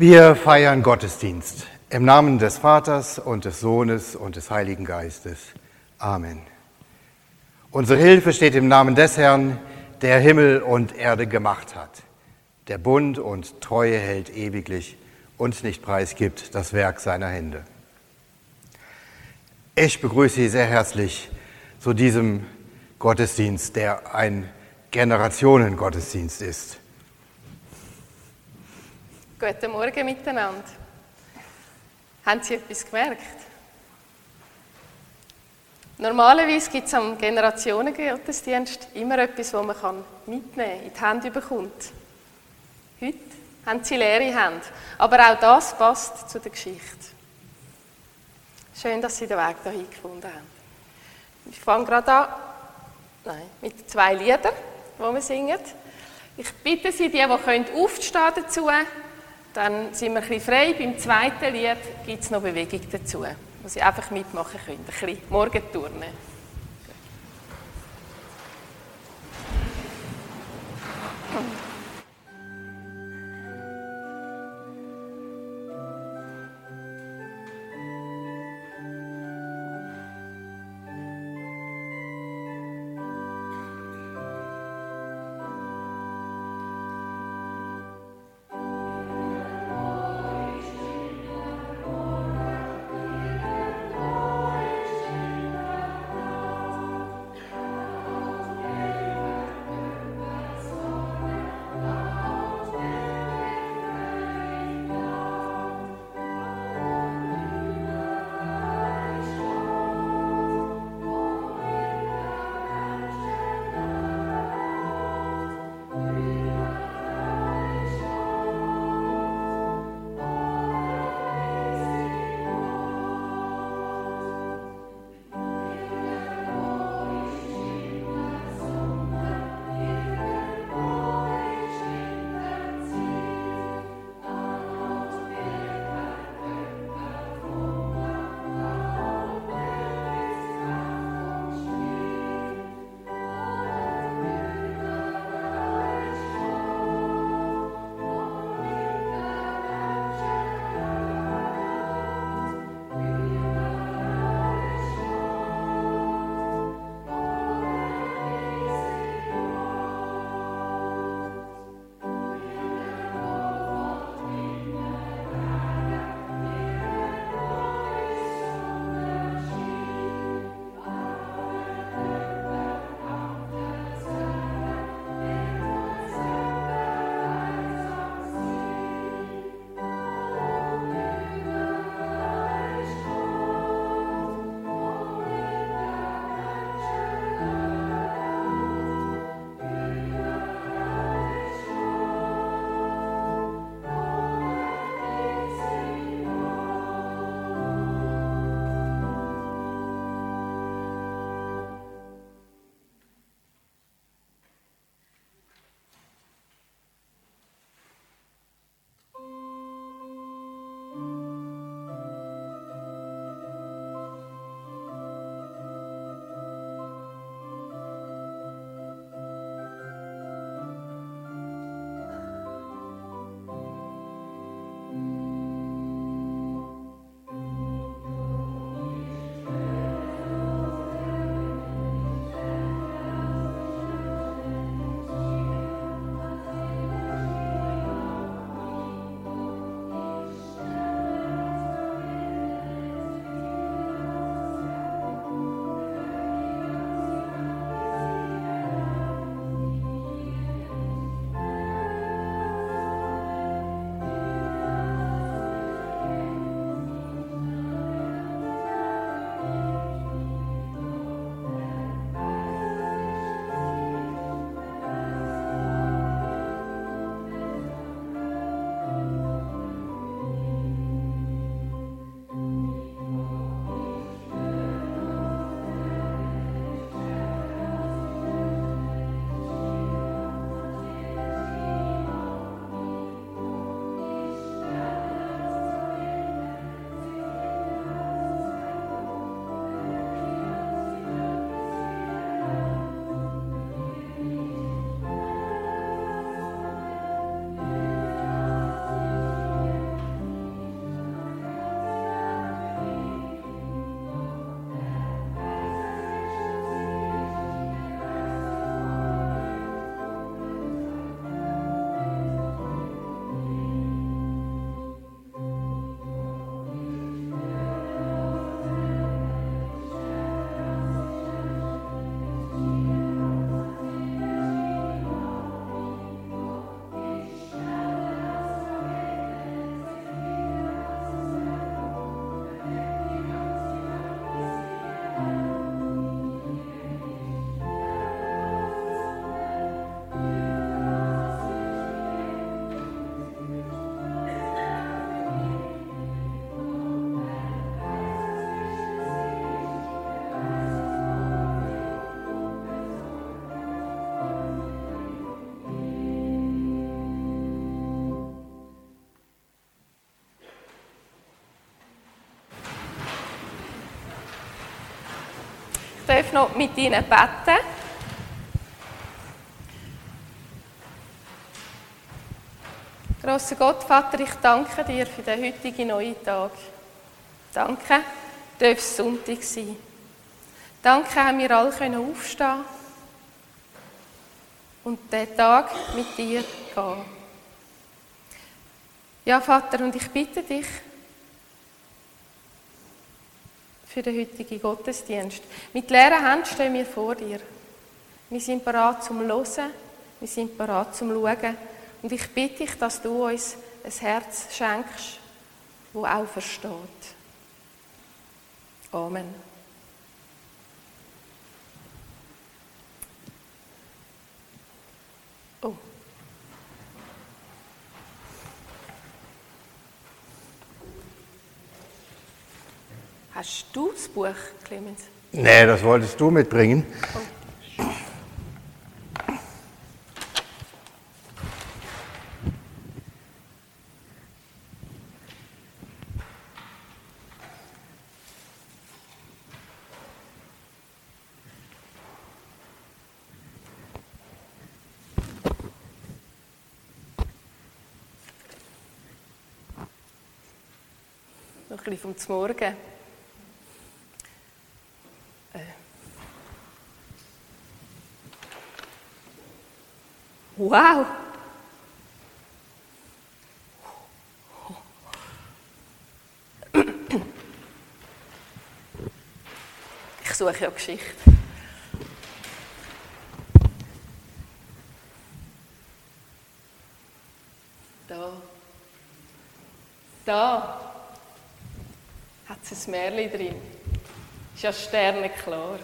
Wir feiern Gottesdienst im Namen des Vaters und des Sohnes und des Heiligen Geistes. Amen. Unsere Hilfe steht im Namen des Herrn, der Himmel und Erde gemacht hat, der Bund und Treue hält ewiglich und nicht preisgibt das Werk seiner Hände. Ich begrüße Sie sehr herzlich zu diesem Gottesdienst, der ein Generationengottesdienst ist. Guten Morgen miteinander. Haben Sie etwas gemerkt? Normalerweise gibt es am Generationengottesdienst immer etwas, das man mitnehmen kann, in die Hände bekommt. Heute haben Sie leere Hände. Aber auch das passt zu der Geschichte. Schön, dass Sie den Weg dahin gefunden haben. Ich fange gerade an nein, mit zwei Liedern, die wir singen. Ich bitte Sie, die, die können, aufzustehen dazu, dann sind wir ein bisschen frei. Beim zweiten Lied gibt es noch Bewegung dazu, wo Sie einfach mitmachen können. Ein bisschen Morgenturnen. Darf noch mit Ihnen beten. Grosser Gott, Vater, ich danke dir für den heutigen neuen Tag. Danke, darf es Sonntag sein. Danke, haben wir alle können aufstehen und den Tag mit dir gehen. Ja, Vater, und ich bitte dich für den heutigen Gottesdienst. Mit leeren Händen stehen wir vor dir. Wir sind bereit zum Hören, wir sind bereit zum Schauen. Und ich bitte dich, dass du uns ein Herz schenkst, das auch versteht. Amen. Hast du das Buch, Clemens? Nee, das wolltest du mitbringen. Oh. bisschen vom Morgen. Wow! Ich suche ja Geschichte. Da. Da hat es ein Märchen drin. Ist ja sternenklar.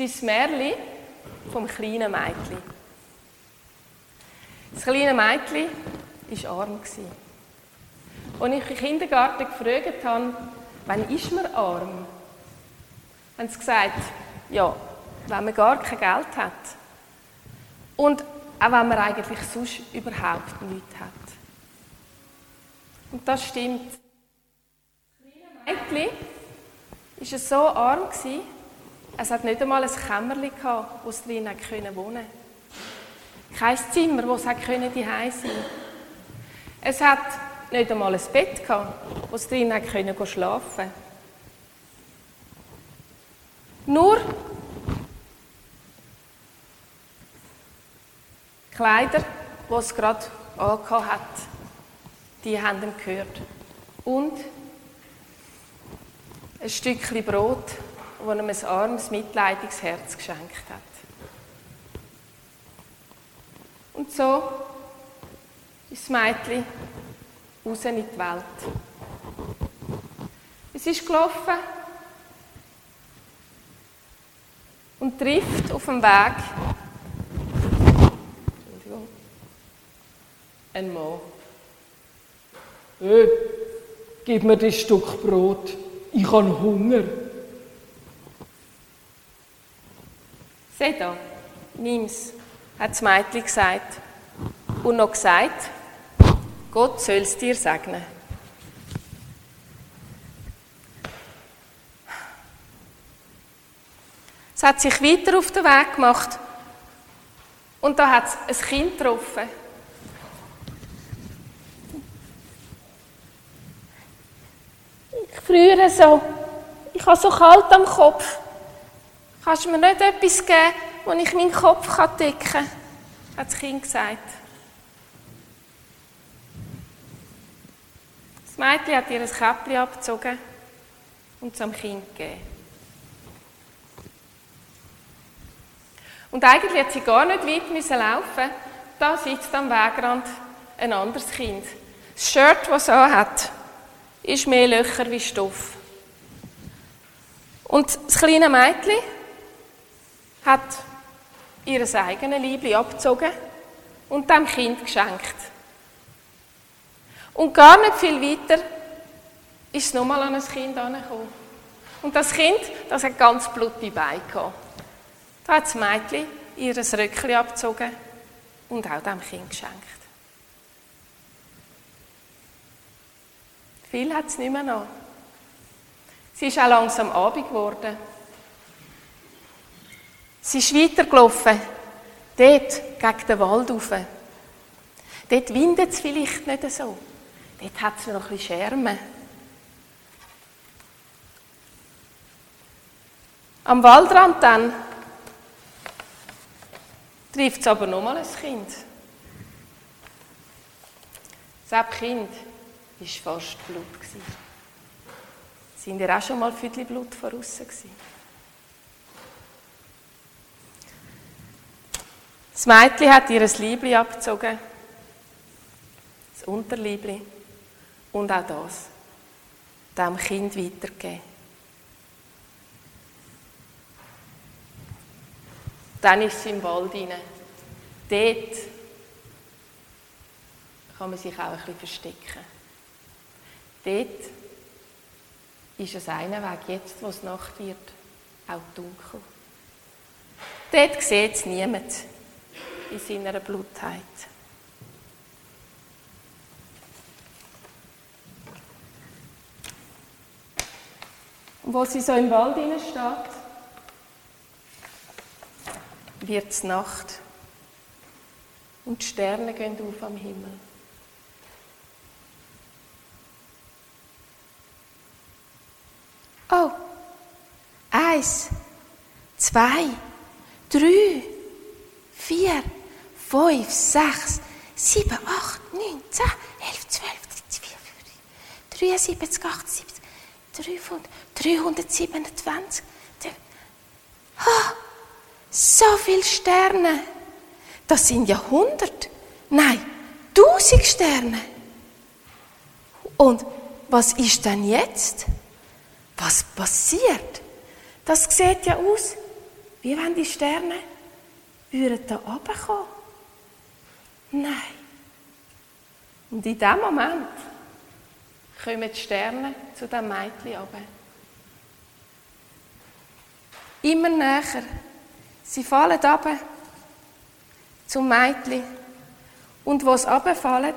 Das Märchen vom kleinen Mädchen. Das kleine Mädchen war arm. Als ich im Kindergarten gefragt habe, wann ist man arm, haben sie gesagt, ja, wenn man gar kein Geld hat. Und auch wenn man eigentlich sonst überhaupt nichts hat. Und das stimmt. Das kleine Mädchen war so arm, es hat nicht einmal ein Kämmerchen gehabt, wo es drin wohnen konnte. Kein Zimmer, wo es daheim sein konnte. Es hat nicht einmal ein Bett gehabt, wo sie drin können schlafen Nur Kleider, die es gerade angehabt hat, die haben ihm gehört. Und ein Stückchen Brot, das ihm ein armes, mitleidiges Herz geschenkt hat. Und so ist das Mädchen raus in die Welt. Es ist gelaufen und trifft auf dem Weg ein Mann. Hey, gib mir das Stück Brot, ich habe Hunger. Seh da, nimm's, hat das Mädchen gesagt. Und noch gesagt, Gott soll es dir segnen. Es hat sich weiter auf den Weg gemacht und da hat es ein Kind getroffen. Ich friere so. Ich habe so kalt am Kopf. Kannst du mir nicht etwas geben, wo ich meinen Kopf decken kann? hat das Kind gesagt. Mädchen hat ihr ein Käppchen abgezogen und zum Kind gegeben. Und eigentlich hat sie gar nicht weit müssen laufen. Da sitzt am Wegrand ein anderes Kind. Das Shirt, das es hat, ist mehr Löcher wie Stoff. Und das kleine Mädchen hat ihr eigenes Liebling abgezogen und dem Kind geschenkt. Und gar nicht viel weiter ist es nochmal an ein Kind angekommen. Und das Kind, das hat ganz blutige Beine gehabt. Da hat das Mädchen ihr Röckchen abgezogen und auch dem Kind geschenkt. Viel hat es nicht mehr noch. Sie ist auch langsam Abend geworden. Sie ist weitergelaufen, dort gegen den Wald rauf. Dort windet es vielleicht nicht so. Dort hat es noch ein bisschen. Am Waldrand dann trifft es aber nochmal ein Kind. Das Kind war fast Blut. Sind ihr auch schon mal Füdli Blut voraus gewesen? Das Mädchen hat ihr Liebli abgezogen, das Unterliebli, und auch das dem Kind weitergegeben. Dann ist sie im Wald hinein. Dort kann man sich auch ein bisschen verstecken. Dort ist es einen Weg, jetzt, wo es Nacht wird, auch dunkel. Dort sieht es niemand in seiner Blutheit. Wo sie so im Wald steht, wird es Nacht und die Sterne gehen auf am Himmel. Oh, eins, zwei, drei, vier, fünf, sechs, sieben, acht, neun, zehn, elf, zwölf, dreizehn, vier, fünf, 73, 78, 300, 327. Oh, so viele Sterne. Das sind ja hundert, nein, tausend Sterne. Und was ist denn jetzt? Was passiert? Das sieht ja aus, wie wenn die Sterne würden da runterkommen. Nein. Und in dem Moment kommen die Sterne zu dem Mädchen runter. Immer näher. Sie fallen runter zum Mädchen. Und wo sie runterfallen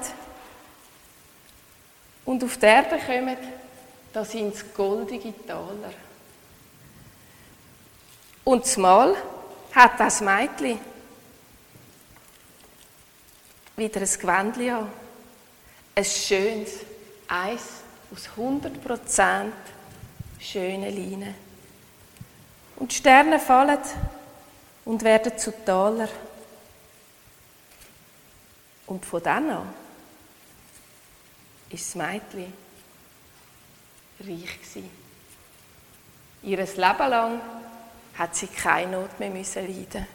und auf die Erde kommen, da sind es goldige Taler. Und zumal hat das Mädchen wieder ein Gewändchen an. Ein schönes, eins aus 100% schönen Leinen. Und die Sterne fallen und werden zu Taler. Und von dann an ist das Mädchen reich gewesen. Ihr Leben lang hat sie keine Not mehr leiden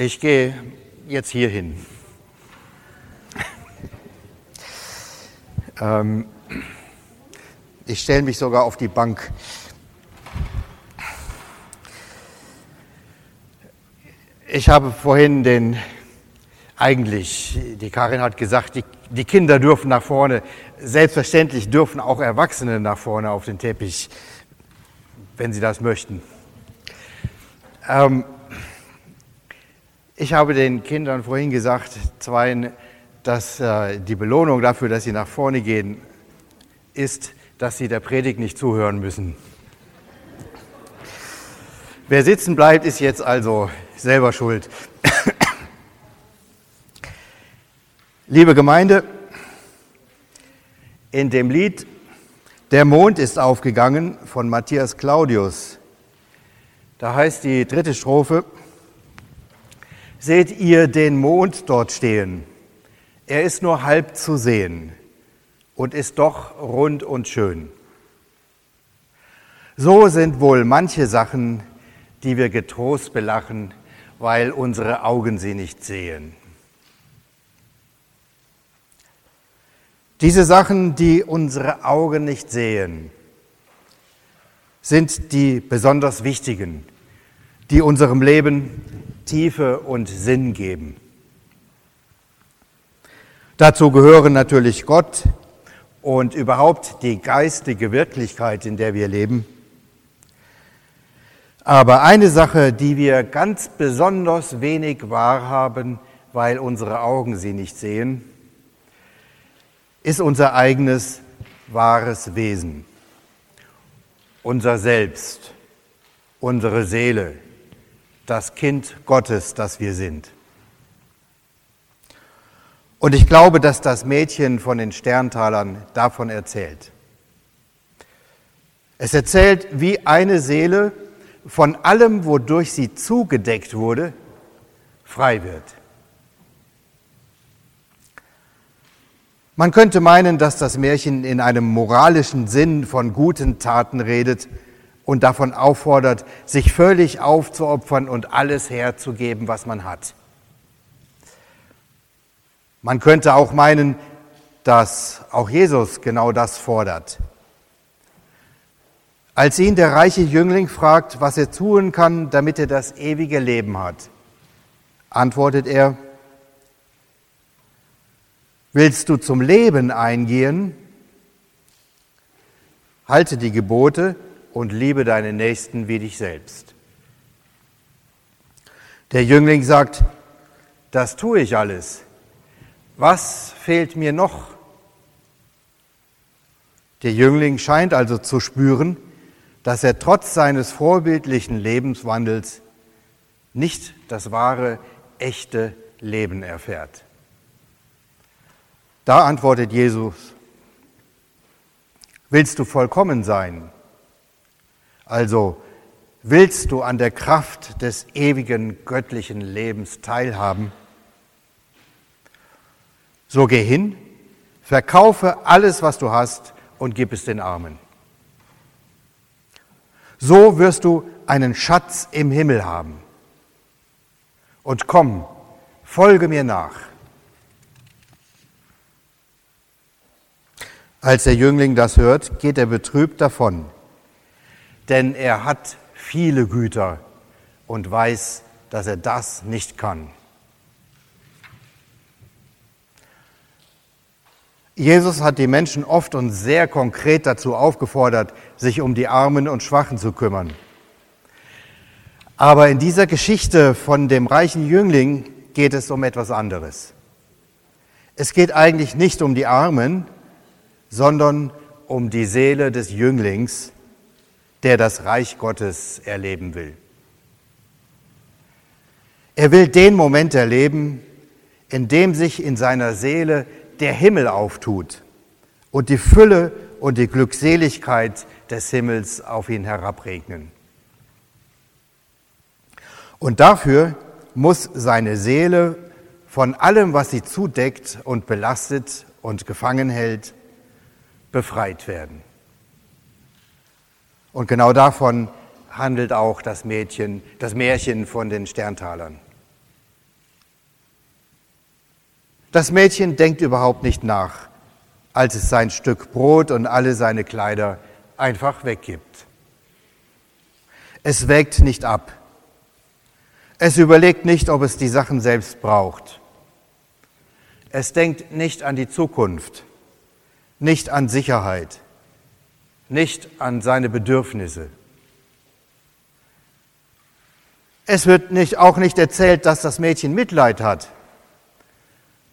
Ich gehe jetzt hier hin. Ähm, ich stelle mich sogar auf die Bank. Ich habe vorhin den, eigentlich, die Karin hat gesagt, die, die Kinder dürfen nach vorne. Selbstverständlich dürfen auch Erwachsene nach vorne auf den Teppich, wenn sie das möchten. Ähm, ich habe den Kindern vorhin gesagt, zweien, dass äh, die Belohnung dafür, dass sie nach vorne gehen, ist, dass sie der Predigt nicht zuhören müssen. Wer sitzen bleibt, ist jetzt also selber schuld. Liebe Gemeinde, in dem Lied Der Mond ist aufgegangen von Matthias Claudius, da heißt die dritte Strophe, Seht ihr den Mond dort stehen? Er ist nur halb zu sehen und ist doch rund und schön. So sind wohl manche Sachen, die wir getrost belachen, weil unsere Augen sie nicht sehen. Diese Sachen, die unsere Augen nicht sehen, sind die besonders wichtigen, die unserem Leben Tiefe und Sinn geben. Dazu gehören natürlich Gott und überhaupt die geistige Wirklichkeit, in der wir leben. Aber eine Sache, die wir ganz besonders wenig wahrhaben, weil unsere Augen sie nicht sehen, ist unser eigenes wahres Wesen, unser Selbst, unsere Seele, das Kind Gottes, das wir sind. Und ich glaube, dass das Mädchen von den Sterntalern davon erzählt. Es erzählt, wie eine Seele von allem, wodurch sie zugedeckt wurde, frei wird. Man könnte meinen, dass das Märchen in einem moralischen Sinn von guten Taten redet und davon auffordert, sich völlig aufzuopfern und alles herzugeben, was man hat. Man könnte auch meinen, dass auch Jesus genau das fordert. Als ihn der reiche Jüngling fragt, was er tun kann, damit er das ewige Leben hat, antwortet er, Willst du zum Leben eingehen? Halte die Gebote und liebe deinen Nächsten wie dich selbst. Der Jüngling sagt, das tue ich alles. Was fehlt mir noch? Der Jüngling scheint also zu spüren, dass er trotz seines vorbildlichen Lebenswandels nicht das wahre, echte Leben erfährt. Da antwortet Jesus, willst du vollkommen sein? Also willst du an der Kraft des ewigen göttlichen Lebens teilhaben? So geh hin, verkaufe alles, was du hast und gib es den Armen. So wirst du einen Schatz im Himmel haben. Und komm, folge mir nach. Als der Jüngling das hört, geht er betrübt davon, denn er hat viele Güter und weiß, dass er das nicht kann. Jesus hat die Menschen oft und sehr konkret dazu aufgefordert, sich um die Armen und Schwachen zu kümmern. Aber in dieser Geschichte von dem reichen Jüngling geht es um etwas anderes. Es geht eigentlich nicht um die Armen, sondern um die Seele des Jünglings, der das Reich Gottes erleben will. Er will den Moment erleben, in dem sich in seiner Seele der Himmel auftut und die Fülle und die Glückseligkeit des Himmels auf ihn herabregnen. Und dafür muss seine Seele von allem, was sie zudeckt und belastet und gefangen hält, befreit werden. Und genau davon handelt auch das Mädchen, das Märchen von den Sterntalern. Das Mädchen denkt überhaupt nicht nach, als es sein Stück Brot und alle seine Kleider einfach weggibt. Es wägt nicht ab. Es überlegt nicht, ob es die Sachen selbst braucht. Es denkt nicht an die Zukunft, nicht an Sicherheit, nicht an seine Bedürfnisse. Es wird nicht, auch nicht erzählt, dass das Mädchen Mitleid hat.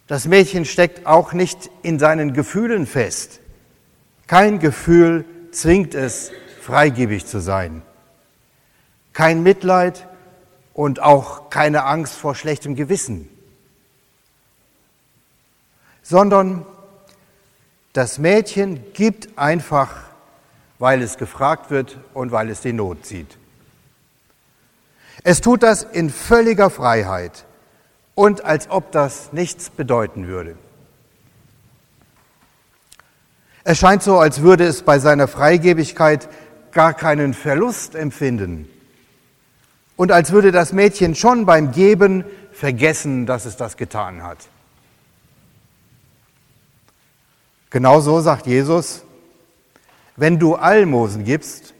Das Mädchen steckt auch nicht in seinen Gefühlen fest. Kein Gefühl zwingt es, freigebig zu sein. Kein Mitleid und auch keine Angst vor schlechtem Gewissen, sondern das Mädchen gibt einfach, weil es gefragt wird und weil es die Not sieht. Es tut das in völliger Freiheit und als ob das nichts bedeuten würde. Es scheint so, als würde es bei seiner Freigebigkeit gar keinen Verlust empfinden und als würde das Mädchen schon beim Geben vergessen, dass es das getan hat. Genauso sagt Jesus, wenn du Almosen gibst,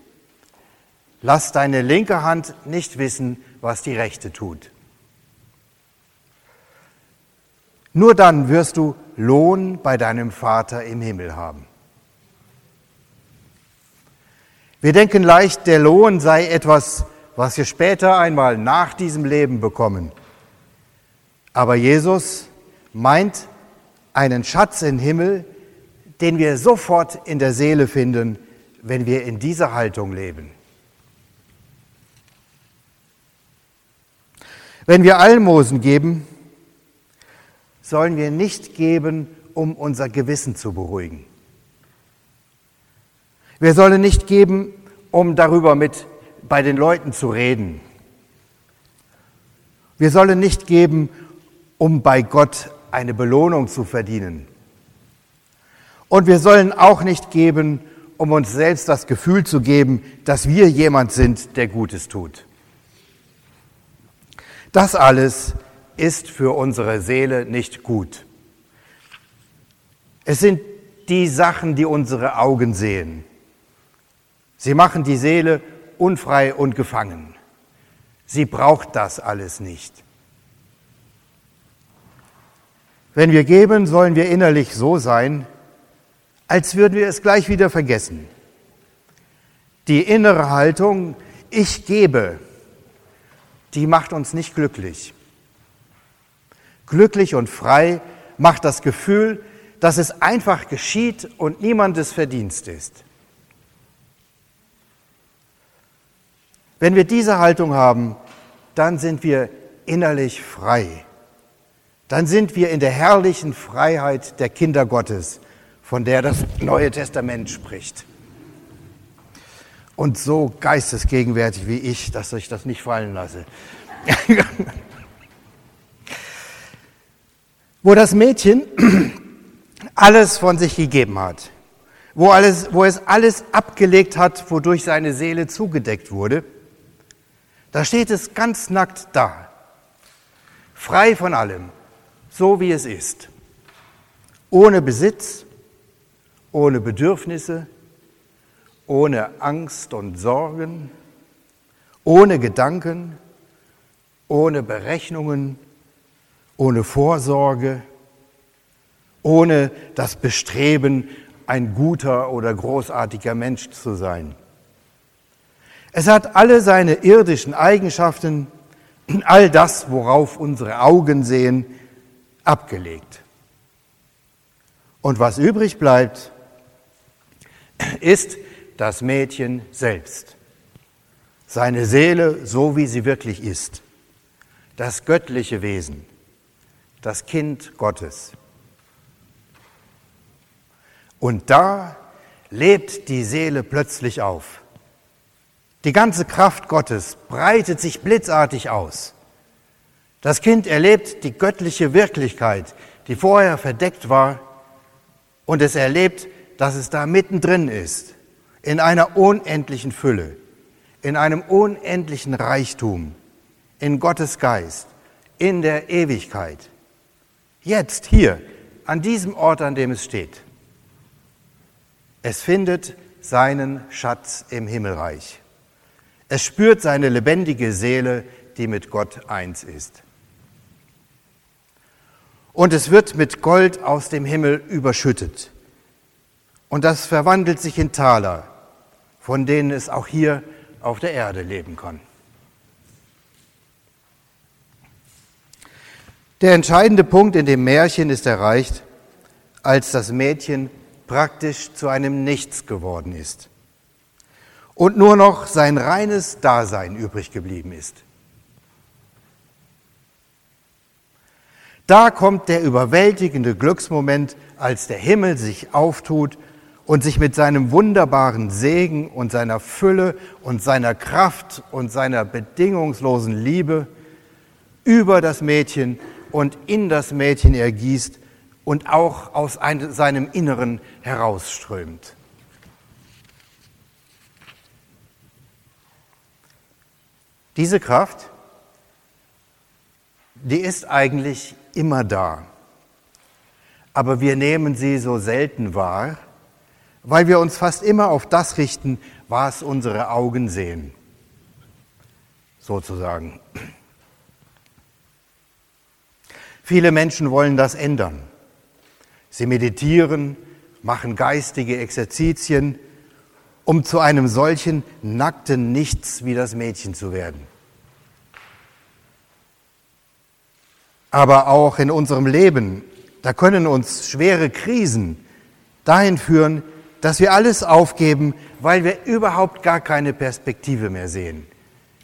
lass deine linke Hand nicht wissen, was die rechte tut. Nur dann wirst du Lohn bei deinem Vater im Himmel haben. Wir denken leicht, der Lohn sei etwas was wir später einmal nach diesem Leben bekommen. Aber Jesus meint einen Schatz im Himmel, den wir sofort in der Seele finden, wenn wir in dieser Haltung leben. Wenn wir Almosen geben, sollen wir nicht geben, um unser Gewissen zu beruhigen. Wir sollen nicht geben, um darüber mit bei den Leuten zu reden. Wir sollen nicht geben, um bei Gott eine Belohnung zu verdienen. Und wir sollen auch nicht geben, um uns selbst das Gefühl zu geben, dass wir jemand sind, der Gutes tut. Das alles ist für unsere Seele nicht gut. Es sind die Sachen, die unsere Augen sehen. Sie machen die Seele unfrei und gefangen. Sie braucht das alles nicht. Wenn wir geben, sollen wir innerlich so sein, als würden wir es gleich wieder vergessen. Die innere Haltung, ich gebe, die macht uns nicht glücklich. Glücklich und frei macht das Gefühl, dass es einfach geschieht und niemandes Verdienst ist. Wenn wir diese Haltung haben, dann sind wir innerlich frei. Dann sind wir in der herrlichen Freiheit der Kinder Gottes, von der das Neue Testament spricht. Und so geistesgegenwärtig wie ich, dass ich das nicht fallen lasse. wo das Mädchen alles von sich gegeben hat, wo, alles, wo es alles abgelegt hat, wodurch seine Seele zugedeckt wurde, da steht es ganz nackt da, frei von allem, so wie es ist, ohne Besitz, ohne Bedürfnisse, ohne Angst und Sorgen, ohne Gedanken, ohne Berechnungen, ohne Vorsorge, ohne das Bestreben, ein guter oder großartiger Mensch zu sein. Es hat alle seine irdischen Eigenschaften, all das, worauf unsere Augen sehen, abgelegt. Und was übrig bleibt, ist das Mädchen selbst, seine Seele so, wie sie wirklich ist, das göttliche Wesen, das Kind Gottes. Und da lebt die Seele plötzlich auf. Die ganze Kraft Gottes breitet sich blitzartig aus. Das Kind erlebt die göttliche Wirklichkeit, die vorher verdeckt war, und es erlebt, dass es da mittendrin ist, in einer unendlichen Fülle, in einem unendlichen Reichtum, in Gottes Geist, in der Ewigkeit. Jetzt, hier, an diesem Ort, an dem es steht. Es findet seinen Schatz im Himmelreich. Es spürt seine lebendige Seele, die mit Gott eins ist. Und es wird mit Gold aus dem Himmel überschüttet. Und das verwandelt sich in Taler, von denen es auch hier auf der Erde leben kann. Der entscheidende Punkt in dem Märchen ist erreicht, als das Mädchen praktisch zu einem Nichts geworden ist und nur noch sein reines Dasein übrig geblieben ist. Da kommt der überwältigende Glücksmoment, als der Himmel sich auftut und sich mit seinem wunderbaren Segen und seiner Fülle und seiner Kraft und seiner bedingungslosen Liebe über das Mädchen und in das Mädchen ergießt und auch aus seinem Inneren herausströmt. Diese Kraft, die ist eigentlich immer da, aber wir nehmen sie so selten wahr, weil wir uns fast immer auf das richten, was unsere Augen sehen, sozusagen. Viele Menschen wollen das ändern. Sie meditieren, machen geistige Exerzitien, um zu einem solchen nackten Nichts wie das Mädchen zu werden. Aber auch in unserem Leben, da können uns schwere Krisen dahin führen, dass wir alles aufgeben, weil wir überhaupt gar keine Perspektive mehr sehen.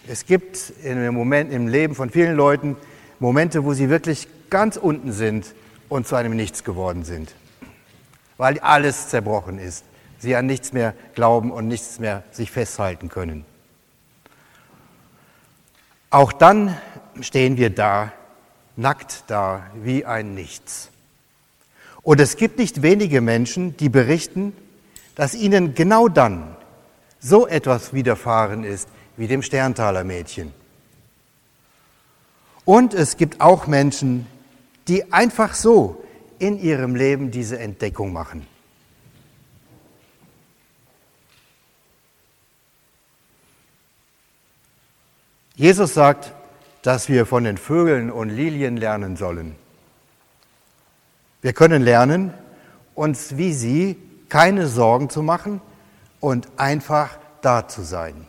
Es gibt im Moment im Leben von vielen Leuten Momente, wo sie wirklich ganz unten sind und zu einem Nichts geworden sind, weil alles zerbrochen ist, sie an nichts mehr glauben und nichts mehr sich festhalten können. Auch dann stehen wir da, nackt da, wie ein Nichts. Und es gibt nicht wenige Menschen, die berichten, dass ihnen genau dann so etwas widerfahren ist wie dem Sterntaler Mädchen. Und es gibt auch Menschen, die einfach so in ihrem Leben diese Entdeckung machen. Jesus sagt, dass wir von den Vögeln und Lilien lernen sollen. Wir können lernen, uns wie sie keine Sorgen zu machen und einfach da zu sein.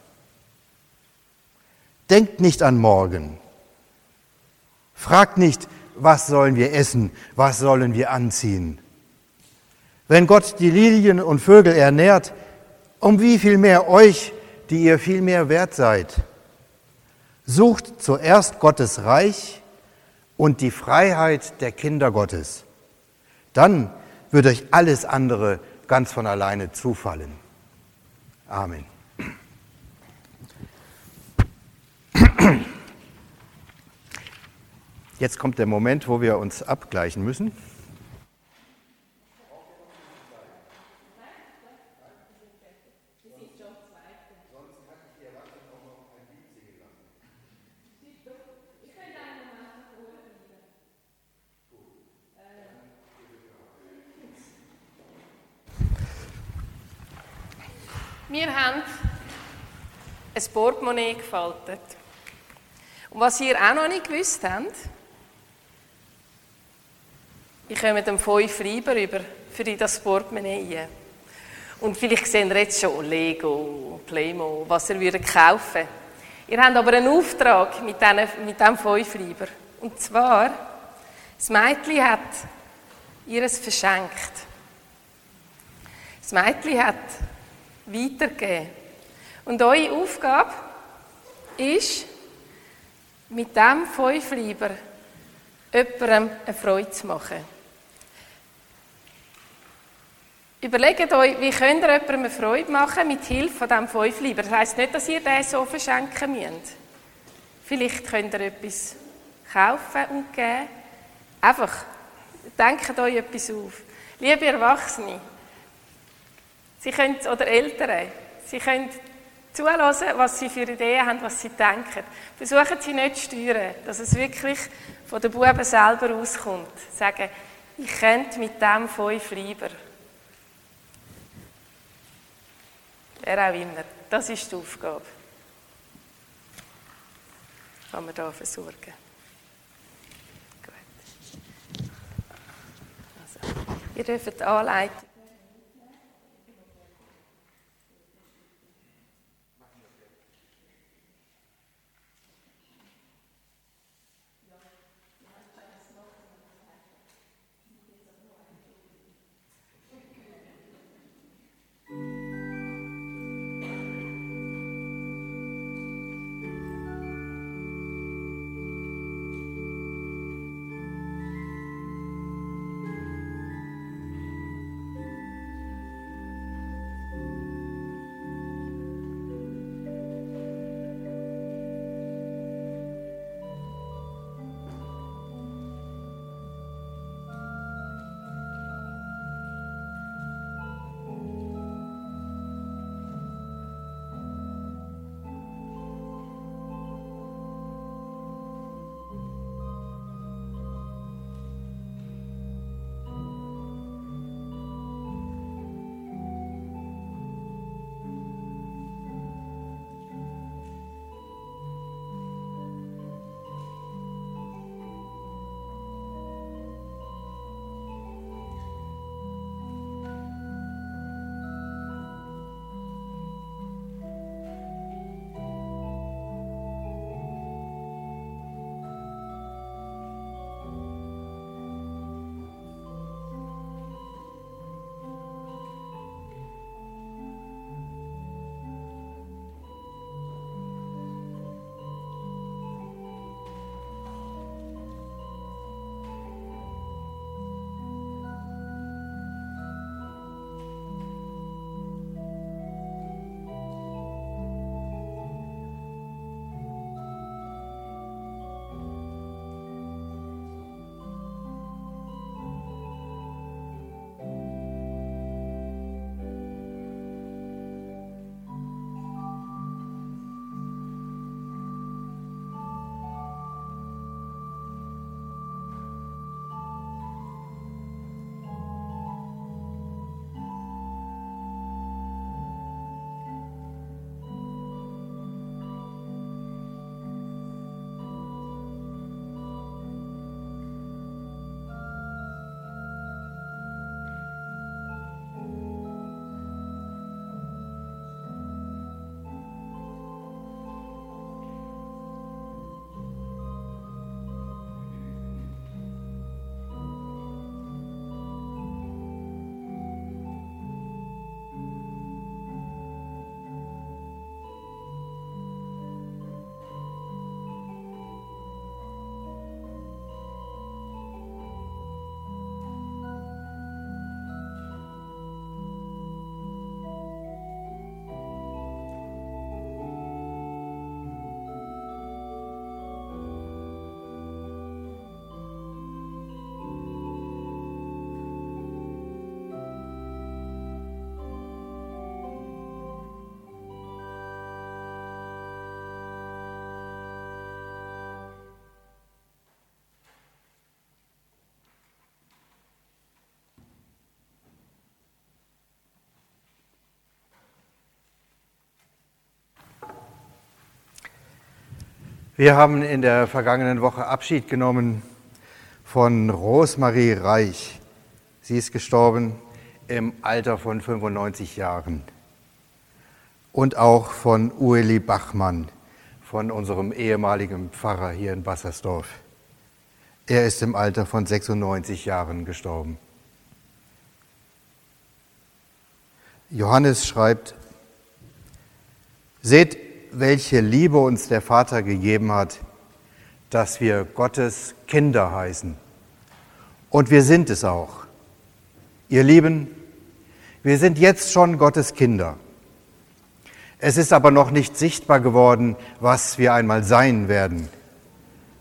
Denkt nicht an morgen. Fragt nicht, was sollen wir essen, was sollen wir anziehen. Wenn Gott die Lilien und Vögel ernährt, um wie viel mehr euch, die ihr viel mehr wert seid. Sucht zuerst Gottes Reich und die Freiheit der Kinder Gottes. Dann wird euch alles andere ganz von alleine zufallen. Amen. Jetzt kommt der Moment, wo wir uns abgleichen müssen. Wir haben ein Portemonnaie gefaltet. Und was ihr auch noch nicht gewusst habt, ich komme mit dem 5 Reiber über für das Portemonnaie. Und vielleicht sehen ihr jetzt schon Lego, Playmo, was ihr würdet kaufen Ihr habt aber einen Auftrag mit, diesen, mit diesem 5 Reiber. Und zwar, das Mädchen hat ihres verschenkt. Das Mädchen hat weitergegeben. Und eure Aufgabe ist, mit diesem 5 Reiber jemandem eine Freude zu machen. Überlegt euch, wie könnt ihr jemandem eine Freude machen mit Hilfe von diesem Fünfleiber. Das heisst nicht, dass ihr den so verschenken müsst. Vielleicht könnt ihr etwas kaufen und geben. Einfach, denkt euch etwas auf. Liebe Erwachsene, Sie können, oder Eltern, Sie können zulassen, was sie für Ideen haben, was sie denken. Versuchen sie nicht zu steuern, dass es wirklich von den Buben selber auskommt. Sagen, ich könnte mit dem fünf lieber. Wer auch immer. Das ist die Aufgabe. Kann man da versorgen. Gut. Also, ihr dürft anleiten. Wir haben in der vergangenen Woche Abschied genommen von Rosemarie Reich. Sie ist gestorben im Alter von 95 Jahren. Und auch von Ueli Bachmann, von unserem ehemaligen Pfarrer hier in Bassersdorf. Er ist im Alter von 96 Jahren gestorben. Johannes schreibt, Seht, welche Liebe uns der Vater gegeben hat, dass wir Gottes Kinder heißen. Und wir sind es auch. Ihr Lieben, wir sind jetzt schon Gottes Kinder. Es ist aber noch nicht sichtbar geworden, was wir einmal sein werden.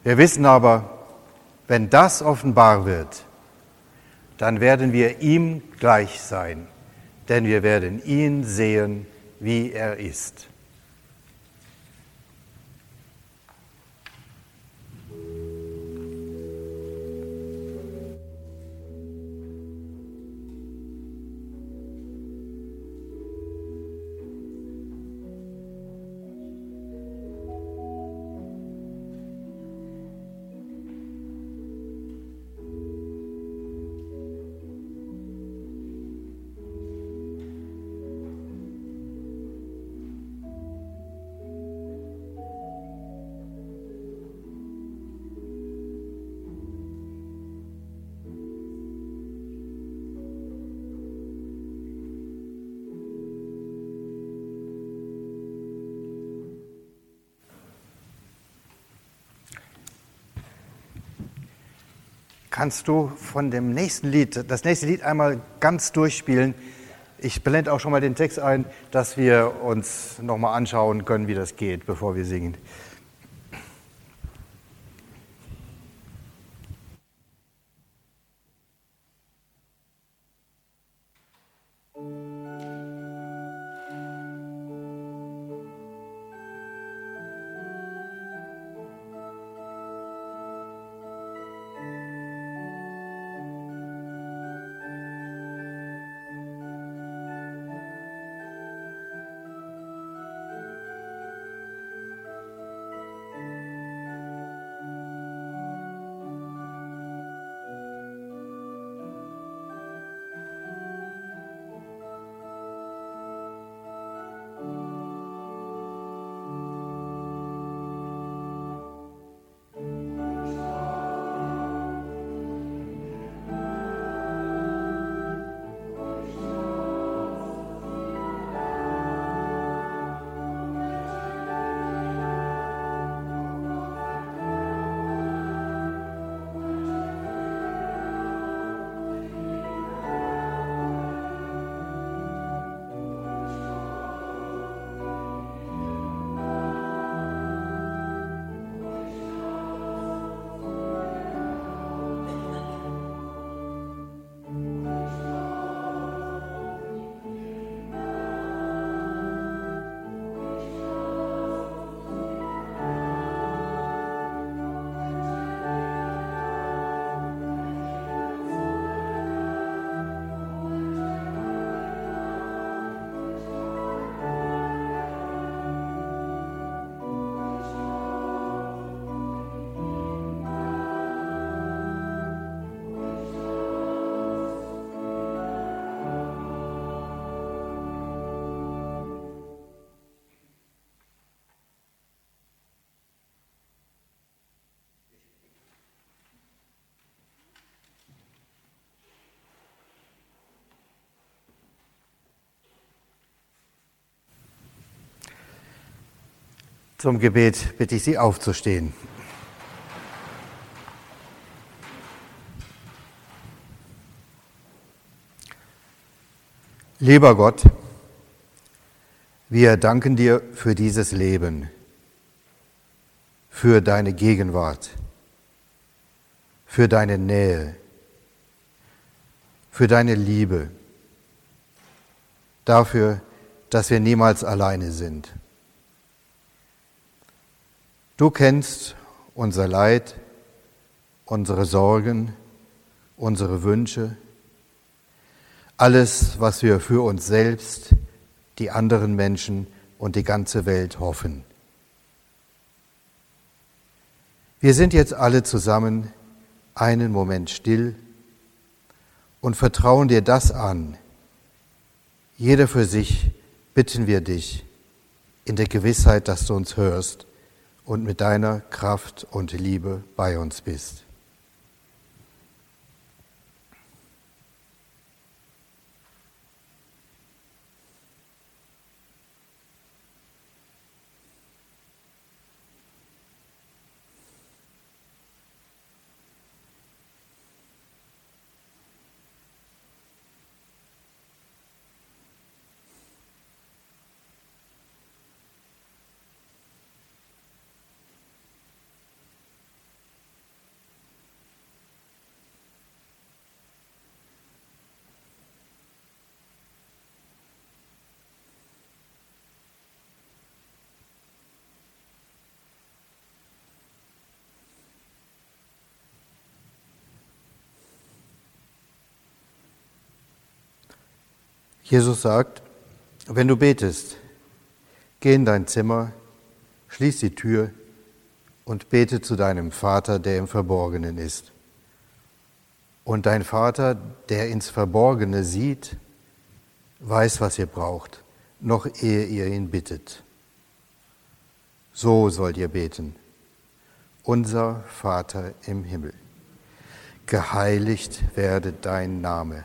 Wir wissen aber, wenn das offenbar wird, dann werden wir ihm gleich sein, denn wir werden ihn sehen, wie er ist. Kannst du von dem nächsten Lied, das nächste Lied einmal ganz durchspielen? Ich blende auch schon mal den Text ein, dass wir uns nochmal anschauen können, wie das geht, bevor wir singen. Zum Gebet bitte ich Sie aufzustehen. Lieber Gott, wir danken dir für dieses Leben, für deine Gegenwart, für deine Nähe, für deine Liebe, dafür, dass wir niemals alleine sind. Du kennst unser Leid, unsere Sorgen, unsere Wünsche, alles, was wir für uns selbst, die anderen Menschen und die ganze Welt hoffen. Wir sind jetzt alle zusammen einen Moment still und vertrauen dir das an. Jeder für sich bitten wir dich in der Gewissheit, dass du uns hörst und mit deiner Kraft und Liebe bei uns bist. Jesus sagt, wenn du betest, geh in dein Zimmer, schließ die Tür und bete zu deinem Vater, der im Verborgenen ist. Und dein Vater, der ins Verborgene sieht, weiß, was ihr braucht, noch ehe ihr ihn bittet. So sollt ihr beten. Unser Vater im Himmel, geheiligt werde dein Name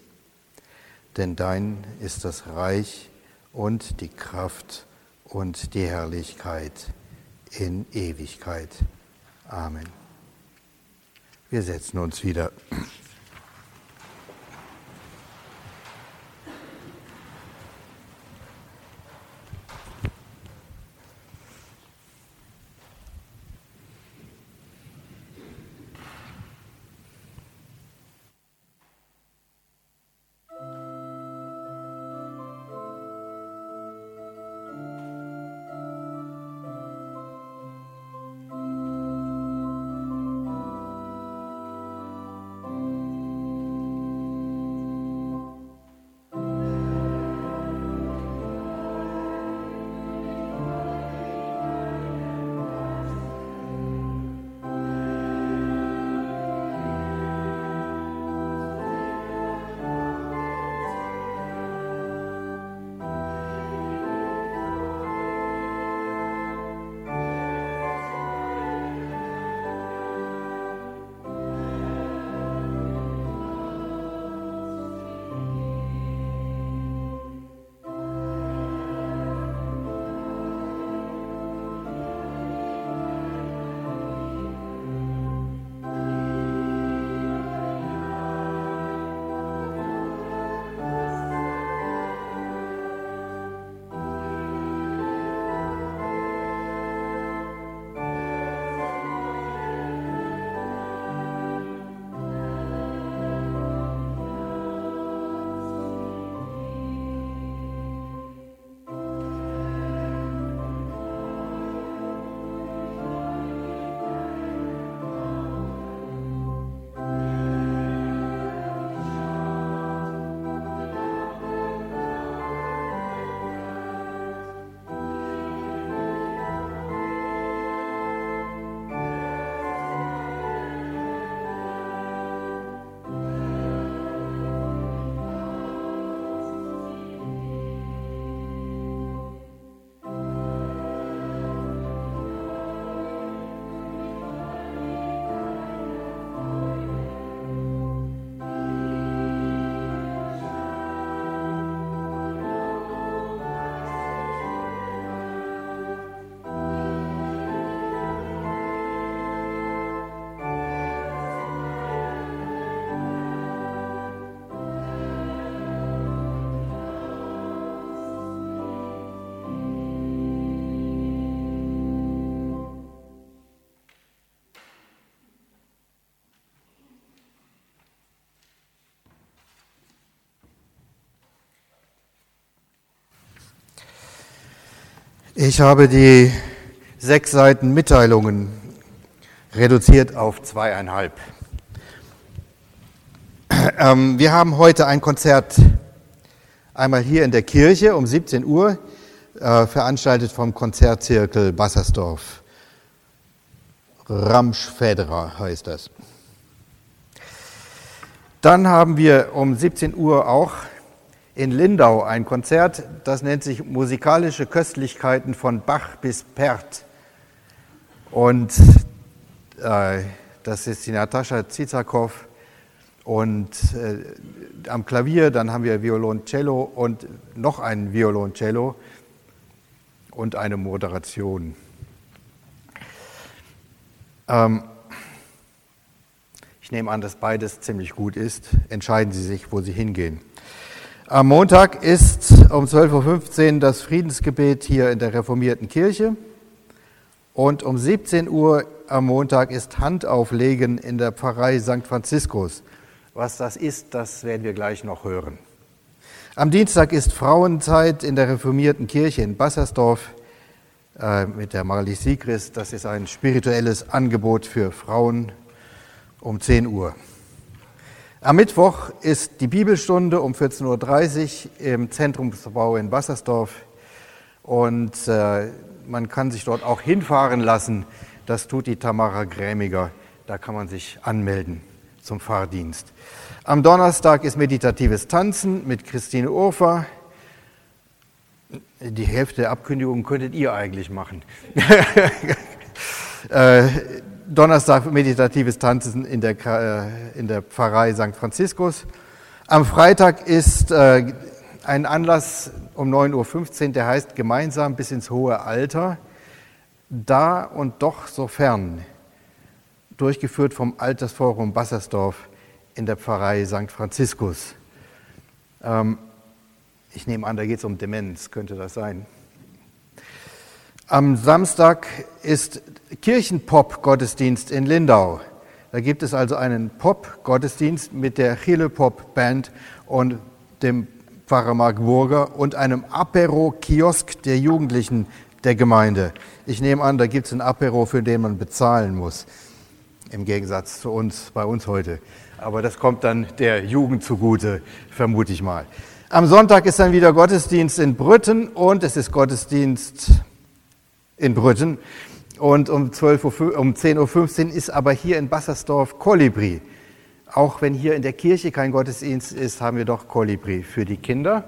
Denn dein ist das Reich und die Kraft und die Herrlichkeit in Ewigkeit. Amen. Wir setzen uns wieder. Ich habe die sechs Seiten Mitteilungen reduziert auf zweieinhalb. Ähm, wir haben heute ein Konzert einmal hier in der Kirche um 17 Uhr, äh, veranstaltet vom Konzertzirkel Bassersdorf. Ramsch-Federer heißt das. Dann haben wir um 17 Uhr auch in Lindau ein Konzert, das nennt sich Musikalische Köstlichkeiten von Bach bis Perth. Und äh, das ist die Natascha Zizakow. Und äh, am Klavier, dann haben wir Violoncello und noch ein Violoncello und eine Moderation. Ähm, ich nehme an, dass beides ziemlich gut ist. Entscheiden Sie sich, wo Sie hingehen. Am Montag ist um 12.15 Uhr das Friedensgebet hier in der reformierten Kirche und um 17 Uhr am Montag ist Handauflegen in der Pfarrei St. Franziskus. Was das ist, das werden wir gleich noch hören. Am Dienstag ist Frauenzeit in der reformierten Kirche in Bassersdorf äh, mit der Marlies Sigrist. Das ist ein spirituelles Angebot für Frauen um 10 Uhr. Am Mittwoch ist die Bibelstunde um 14.30 Uhr im Zentrumsbau in Bassersdorf und äh, man kann sich dort auch hinfahren lassen. Das tut die Tamara Grämiger Da kann man sich anmelden zum Fahrdienst. Am Donnerstag ist meditatives Tanzen mit Christine Urfer. Die Hälfte der Abkündigung könntet ihr eigentlich machen. äh, Donnerstag meditatives Tanzen in der, äh, in der Pfarrei St. Franziskus. Am Freitag ist äh, ein Anlass um 9.15 Uhr, der heißt Gemeinsam bis ins hohe Alter. Da und doch so fern. Durchgeführt vom Altersforum Bassersdorf in der Pfarrei St. Franziskus. Ähm, ich nehme an, da geht es um Demenz, könnte das sein. Am Samstag ist Kirchenpop-Gottesdienst in Lindau. Da gibt es also einen Pop-Gottesdienst mit der Chile Pop Band und dem Pfarrer Mark Burger und einem Apero-Kiosk der Jugendlichen der Gemeinde. Ich nehme an, da gibt es ein Apero, für den man bezahlen muss, im Gegensatz zu uns, bei uns heute. Aber das kommt dann der Jugend zugute, vermute ich mal. Am Sonntag ist dann wieder Gottesdienst in Brütten und es ist Gottesdienst in Brütten. Und um, 12 Uhr, um 10.15 Uhr ist aber hier in Bassersdorf Kolibri. Auch wenn hier in der Kirche kein Gottesdienst ist, haben wir doch Kolibri für die Kinder.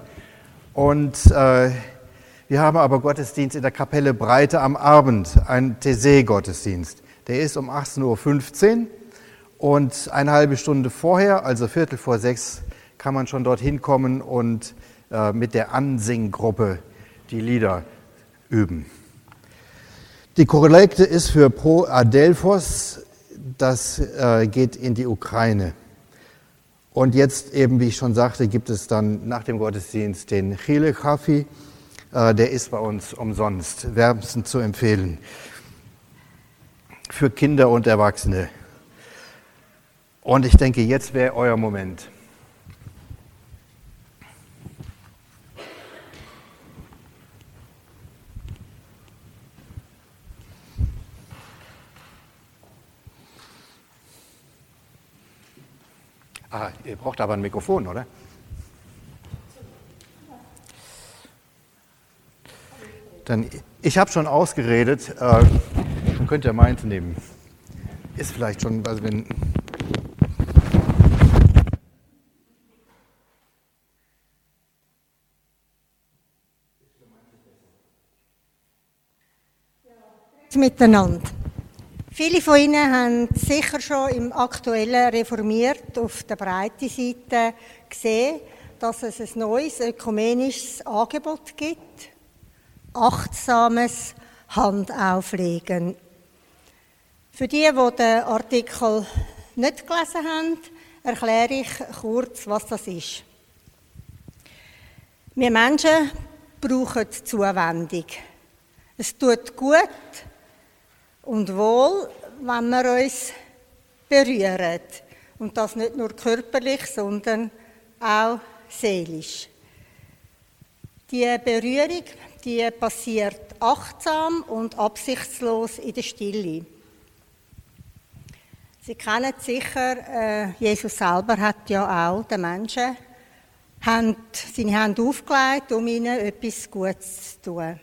Und äh, wir haben aber Gottesdienst in der Kapelle Breite am Abend, ein Thésée-Gottesdienst. Der ist um 18.15 Uhr und eine halbe Stunde vorher, also Viertel vor sechs, kann man schon dorthin kommen und äh, mit der Ansinggruppe die Lieder üben. Die Kollekte ist für Pro Adelphos, das äh, geht in die Ukraine. Und jetzt eben, wie ich schon sagte, gibt es dann nach dem Gottesdienst den Chile Kaffee. Äh, der ist bei uns umsonst, wärmstens zu empfehlen. Für Kinder und Erwachsene. Und ich denke, jetzt wäre euer Moment. Ah, ihr braucht aber ein Mikrofon, oder? Dann, ich habe schon ausgeredet, äh, dann könnt ihr meins nehmen. Ist vielleicht schon, also wenn. Miteinander. Viele von Ihnen haben sicher schon im aktuellen Reformiert auf der breiten Seite gesehen, dass es ein neues ökumenisches Angebot gibt. Achtsames Handauflegen. Für die, die den Artikel nicht gelesen haben, erkläre ich kurz, was das ist. Wir Menschen brauchen Zuwendung. Es tut gut, und wohl, wenn wir uns berühren. Und das nicht nur körperlich, sondern auch seelisch. Die Berührung, die passiert achtsam und absichtslos in der Stille. Sie kennen sicher, äh, Jesus selber hat ja auch den Menschen seine Hände aufgelegt, um ihnen etwas Gutes zu tun.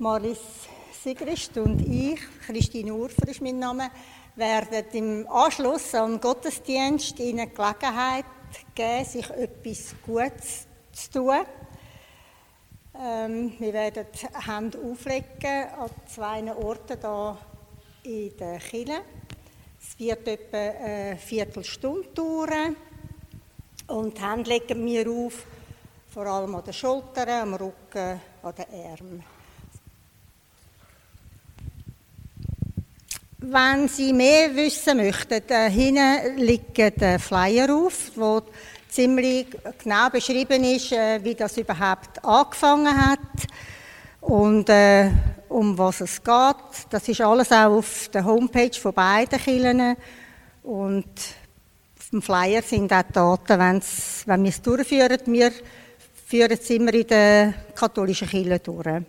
Maris Sigrist und ich, Christine Urfer ist mein Name, werden im Anschluss an den Gottesdienst Ihnen Gelegenheit geben, sich etwas Gutes zu tun. Ähm, wir werden Hände auflegen an zwei Orten hier in der Kille. Es wird etwa eine Viertelstunde dauern. Und die Hände legen wir auf, vor allem an den Schultern, am Rücken, an den Armen. Wenn Sie mehr wissen möchten, da hinten liegt der Flyer auf, wo ziemlich genau beschrieben ist, äh, wie das überhaupt angefangen hat und äh, um was es geht. Das ist alles auch auf der Homepage von beiden Kirchen und auf dem Flyer sind auch Daten, wenn's, wenn wir es durchführen. Wir führen es immer in der katholischen Kirche durch.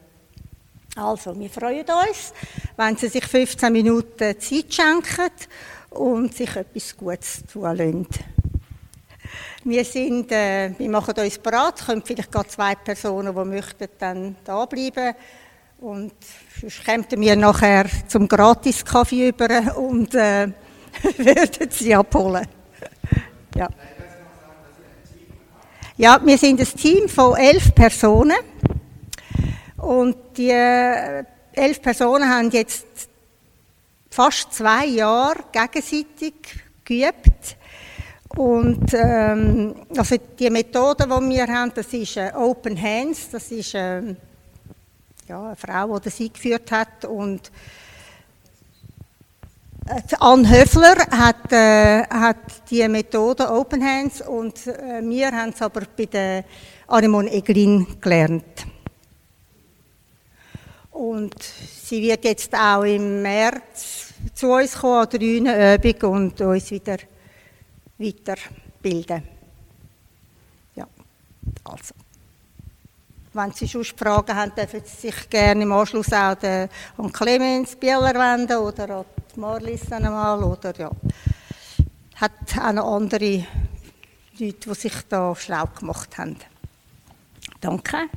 Also, wir freuen uns, wenn Sie sich 15 Minuten Zeit schenken und sich etwas Gutes tun lassen. Wir, sind, äh, wir machen uns bereit, es können vielleicht gerade zwei Personen, die möchten, dann da bleiben Und sonst kämen wir nachher zum Gratis-Kaffee über und äh, würden sie abholen. Ja. ja, wir sind ein Team von elf Personen. Und die äh, elf Personen haben jetzt fast zwei Jahre gegenseitig geübt. Und ähm, also die Methode, die wir haben, das ist äh, Open Hands, das ist äh, ja, eine Frau, die das eingeführt hat. Und äh, Anne Höfler hat, äh, hat die Methode Open Hands und äh, wir haben es aber bei der Anemon Eglin gelernt. Und sie wird jetzt auch im März zu uns kommen an der Übung und uns wieder weiterbilden. Ja, also. Wenn Sie sonst Fragen haben, dürfen Sie sich gerne im Anschluss auch an Clemens Bieler wenden oder an Marlies einmal oder ja. Hat auch noch andere Leute, die sich da schlau gemacht haben. Danke.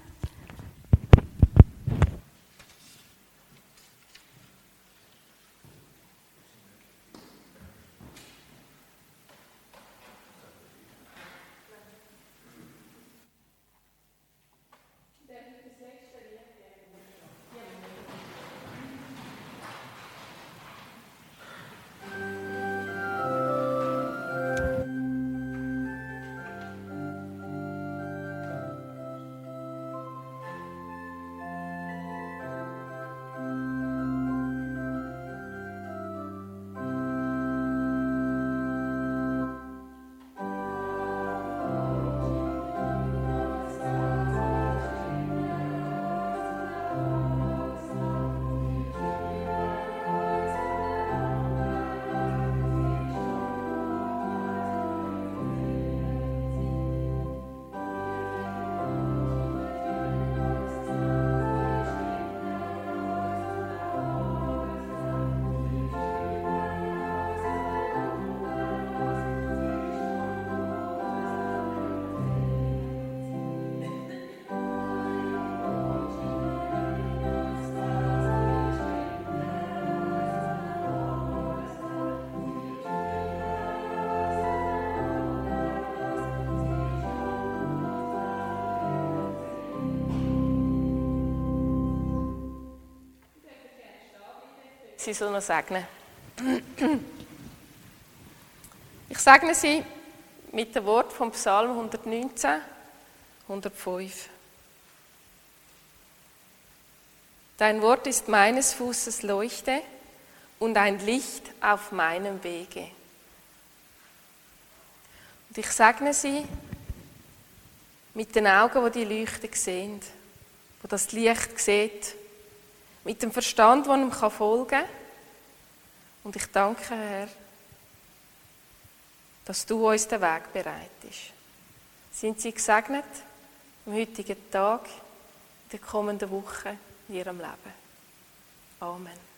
Sie soll noch segnen. Ich segne Sie mit dem Wort vom Psalm 119, 105. Dein Wort ist meines Fußes Leuchte und ein Licht auf meinem Wege. Und ich segne Sie mit den Augen, wo die Leuchte sehen, wo das Licht sieht mit dem Verstand, der ihm folgen kann. Und ich danke, Herr, dass du uns den Weg bereitest. Sind Sie gesegnet am heutigen Tag, in der kommenden Woche in Ihrem Leben. Amen.